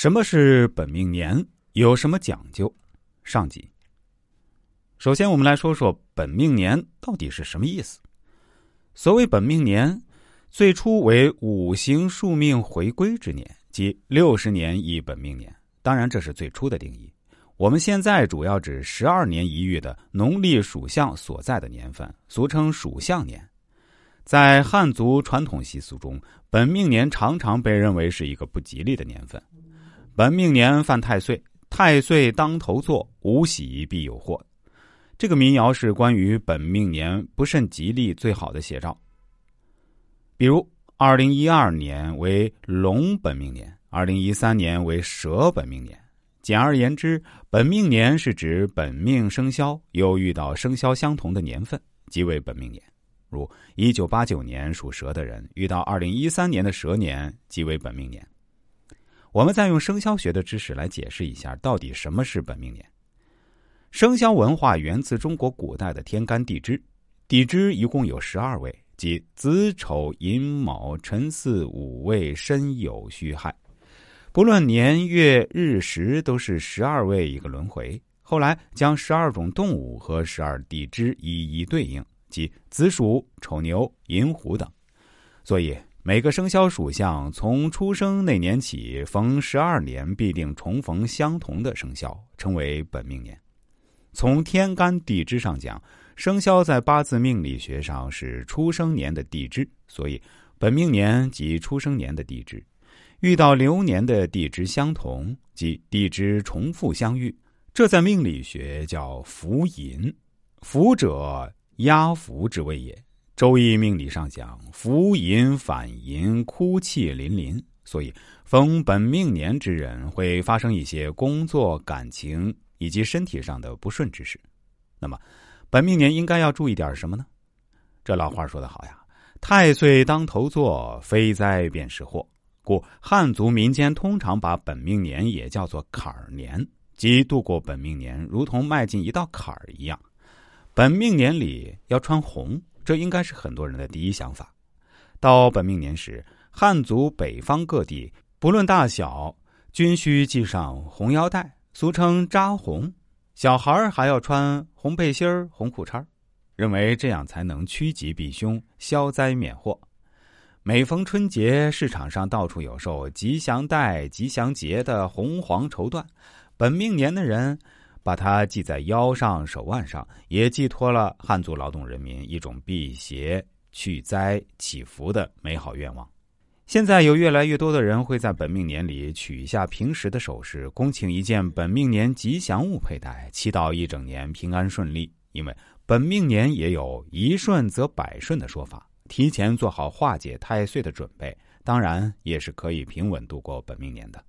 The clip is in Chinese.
什么是本命年？有什么讲究？上集。首先，我们来说说本命年到底是什么意思。所谓本命年，最初为五行数命回归之年，即六十年一本命年。当然，这是最初的定义。我们现在主要指十二年一遇的农历属相所在的年份，俗称属相年。在汉族传统习俗中，本命年常常被认为是一个不吉利的年份。本命年犯太岁，太岁当头坐，无喜必有祸。这个民谣是关于本命年不甚吉利最好的写照。比如，二零一二年为龙本命年，二零一三年为蛇本命年。简而言之，本命年是指本命生肖又遇到生肖相同的年份，即为本命年。如一九八九年属蛇的人遇到二零一三年的蛇年，即为本命年。我们再用生肖学的知识来解释一下，到底什么是本命年？生肖文化源自中国古代的天干地支，地支一共有十二位，即子丑寅卯辰巳午未申酉戌亥，不论年月日时，都是十二位一个轮回。后来将十二种动物和十二地支一一对应，即子鼠、丑牛、寅虎等，所以。每个生肖属相从出生那年起，逢十二年必定重逢相同的生肖，称为本命年。从天干地支上讲，生肖在八字命理学上是出生年的地支，所以本命年即出生年的地支。遇到流年的地支相同，即地支重复相遇，这在命理学叫福寅。福者，压福之谓也。周易命理上讲，福淫反淫，哭泣淋淋，所以逢本命年之人会发生一些工作、感情以及身体上的不顺之事。那么，本命年应该要注意点什么呢？这老话说得好呀：“太岁当头坐，非灾便是祸。”故汉族民间通常把本命年也叫做坎儿年，即度过本命年如同迈进一道坎儿一样。本命年里要穿红。这应该是很多人的第一想法。到本命年时，汉族北方各地不论大小，均需系上红腰带，俗称扎红。小孩儿还要穿红背心儿、红裤衩儿认为这样才能趋吉避凶、消灾免祸。每逢春节，市场上到处有售吉祥带、吉祥结的红黄绸缎。本命年的人。把它系在腰上、手腕上，也寄托了汉族劳动人民一种辟邪、去灾、祈福的美好愿望。现在有越来越多的人会在本命年里取一下平时的首饰，恭请一件本命年吉祥物佩戴，祈祷一整年平安顺利。因为本命年也有一顺则百顺的说法，提前做好化解太岁的准备，当然也是可以平稳度过本命年的。